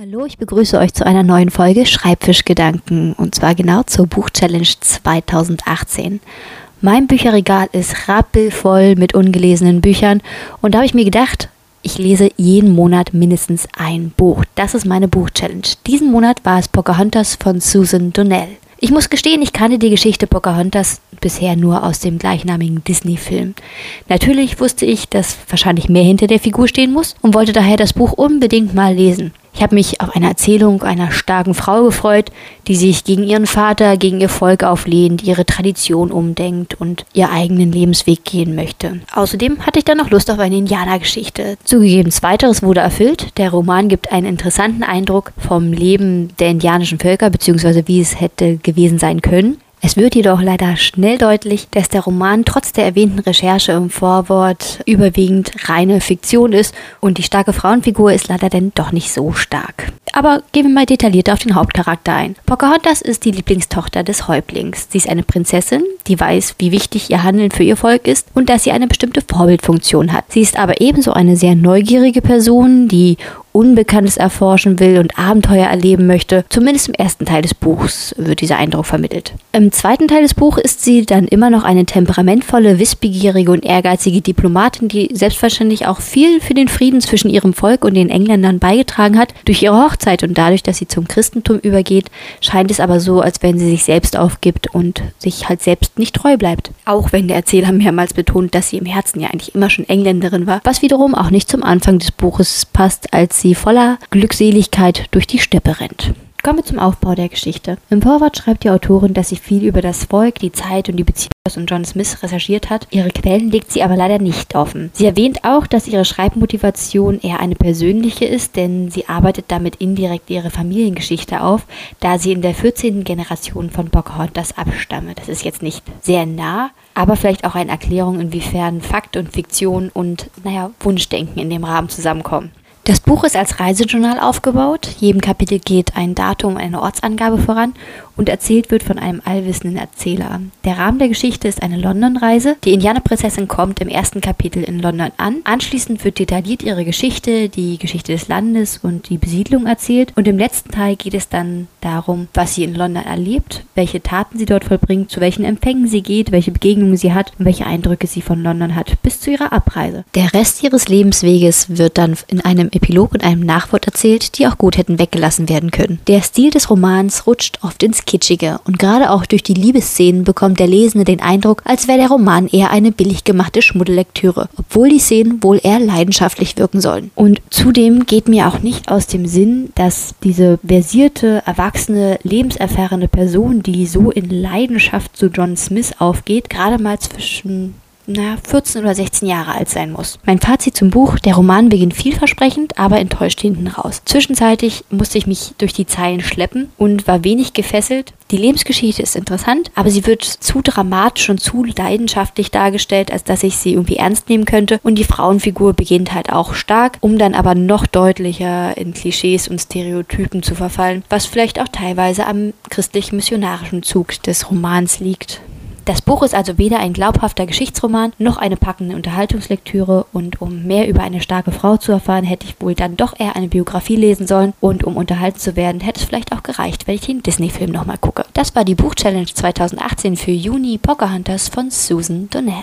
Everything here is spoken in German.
Hallo, ich begrüße euch zu einer neuen Folge Schreibfischgedanken und zwar genau zur Buchchallenge 2018. Mein Bücherregal ist rappelvoll mit ungelesenen Büchern und da habe ich mir gedacht, ich lese jeden Monat mindestens ein Buch. Das ist meine Buchchallenge. Diesen Monat war es Pocahontas von Susan Donnell. Ich muss gestehen, ich kannte die Geschichte Pocahontas bisher nur aus dem gleichnamigen Disney-Film. Natürlich wusste ich, dass wahrscheinlich mehr hinter der Figur stehen muss und wollte daher das Buch unbedingt mal lesen. Ich habe mich auf eine Erzählung einer starken Frau gefreut, die sich gegen ihren Vater, gegen ihr Volk auflehnt, ihre Tradition umdenkt und ihr eigenen Lebensweg gehen möchte. Außerdem hatte ich dann noch Lust auf eine Indianergeschichte. Zugegeben, zweiteres wurde erfüllt. Der Roman gibt einen interessanten Eindruck vom Leben der indianischen Völker bzw. wie es hätte gewesen sein können. Es wird jedoch leider schnell deutlich, dass der Roman trotz der erwähnten Recherche im Vorwort überwiegend reine Fiktion ist und die starke Frauenfigur ist leider denn doch nicht so stark. Aber gehen wir mal detailliert auf den Hauptcharakter ein. Pocahontas ist die Lieblingstochter des Häuptlings. Sie ist eine Prinzessin, die weiß, wie wichtig ihr Handeln für ihr Volk ist und dass sie eine bestimmte Vorbildfunktion hat. Sie ist aber ebenso eine sehr neugierige Person, die Unbekanntes erforschen will und Abenteuer erleben möchte. Zumindest im ersten Teil des Buchs wird dieser Eindruck vermittelt. Im zweiten Teil des Buches ist sie dann immer noch eine temperamentvolle, wissbegierige und ehrgeizige Diplomatin, die selbstverständlich auch viel für den Frieden zwischen ihrem Volk und den Engländern beigetragen hat. Durch ihre Hochzeit und dadurch, dass sie zum Christentum übergeht, scheint es aber so, als wenn sie sich selbst aufgibt und sich halt selbst nicht treu bleibt. Auch wenn der Erzähler mehrmals betont, dass sie im Herzen ja eigentlich immer schon Engländerin war, was wiederum auch nicht zum Anfang des Buches passt, als sie voller Glückseligkeit durch die Steppe rennt. Kommen wir zum Aufbau der Geschichte. Im Vorwort schreibt die Autorin, dass sie viel über das Volk, die Zeit und die Beziehung und John Smith recherchiert hat. Ihre Quellen legt sie aber leider nicht offen. Sie erwähnt auch, dass ihre Schreibmotivation eher eine persönliche ist, denn sie arbeitet damit indirekt ihre Familiengeschichte auf, da sie in der 14. Generation von Pocahontas abstamme. Das ist jetzt nicht sehr nah, aber vielleicht auch eine Erklärung, inwiefern Fakt und Fiktion und, naja, Wunschdenken in dem Rahmen zusammenkommen. Das Buch ist als Reisejournal aufgebaut. Jedem Kapitel geht ein Datum, eine Ortsangabe voran und erzählt wird von einem allwissenden Erzähler. Der Rahmen der Geschichte ist eine London-Reise. Die Indianerprinzessin kommt im ersten Kapitel in London an. Anschließend wird detailliert ihre Geschichte, die Geschichte des Landes und die Besiedlung erzählt. Und im letzten Teil geht es dann darum, was sie in London erlebt, welche Taten sie dort vollbringt, zu welchen Empfängen sie geht, welche Begegnungen sie hat und welche Eindrücke sie von London hat, bis zu ihrer Abreise. Der Rest ihres Lebensweges wird dann in einem Epilog und einem Nachwort erzählt, die auch gut hätten weggelassen werden können. Der Stil des Romans rutscht oft ins Kitschige und gerade auch durch die Liebesszenen bekommt der Lesende den Eindruck, als wäre der Roman eher eine billig gemachte Schmuddellektüre, obwohl die Szenen wohl eher leidenschaftlich wirken sollen. Und zudem geht mir auch nicht aus dem Sinn, dass diese versierte, erwachsene, lebenserfahrene Person, die so in Leidenschaft zu John Smith aufgeht, gerade mal zwischen na, 14 oder 16 Jahre alt sein muss. Mein Fazit zum Buch, der Roman beginnt vielversprechend, aber enttäuscht hinten raus. Zwischenzeitlich musste ich mich durch die Zeilen schleppen und war wenig gefesselt. Die Lebensgeschichte ist interessant, aber sie wird zu dramatisch und zu leidenschaftlich dargestellt, als dass ich sie irgendwie ernst nehmen könnte. Und die Frauenfigur beginnt halt auch stark, um dann aber noch deutlicher in Klischees und Stereotypen zu verfallen, was vielleicht auch teilweise am christlich-missionarischen Zug des Romans liegt. Das Buch ist also weder ein glaubhafter Geschichtsroman noch eine packende Unterhaltungslektüre und um mehr über eine starke Frau zu erfahren, hätte ich wohl dann doch eher eine Biografie lesen sollen und um unterhalten zu werden, hätte es vielleicht auch gereicht, wenn ich den Disney-Film nochmal gucke. Das war die Buchchallenge 2018 für Juni Pocahontas von Susan Donnell.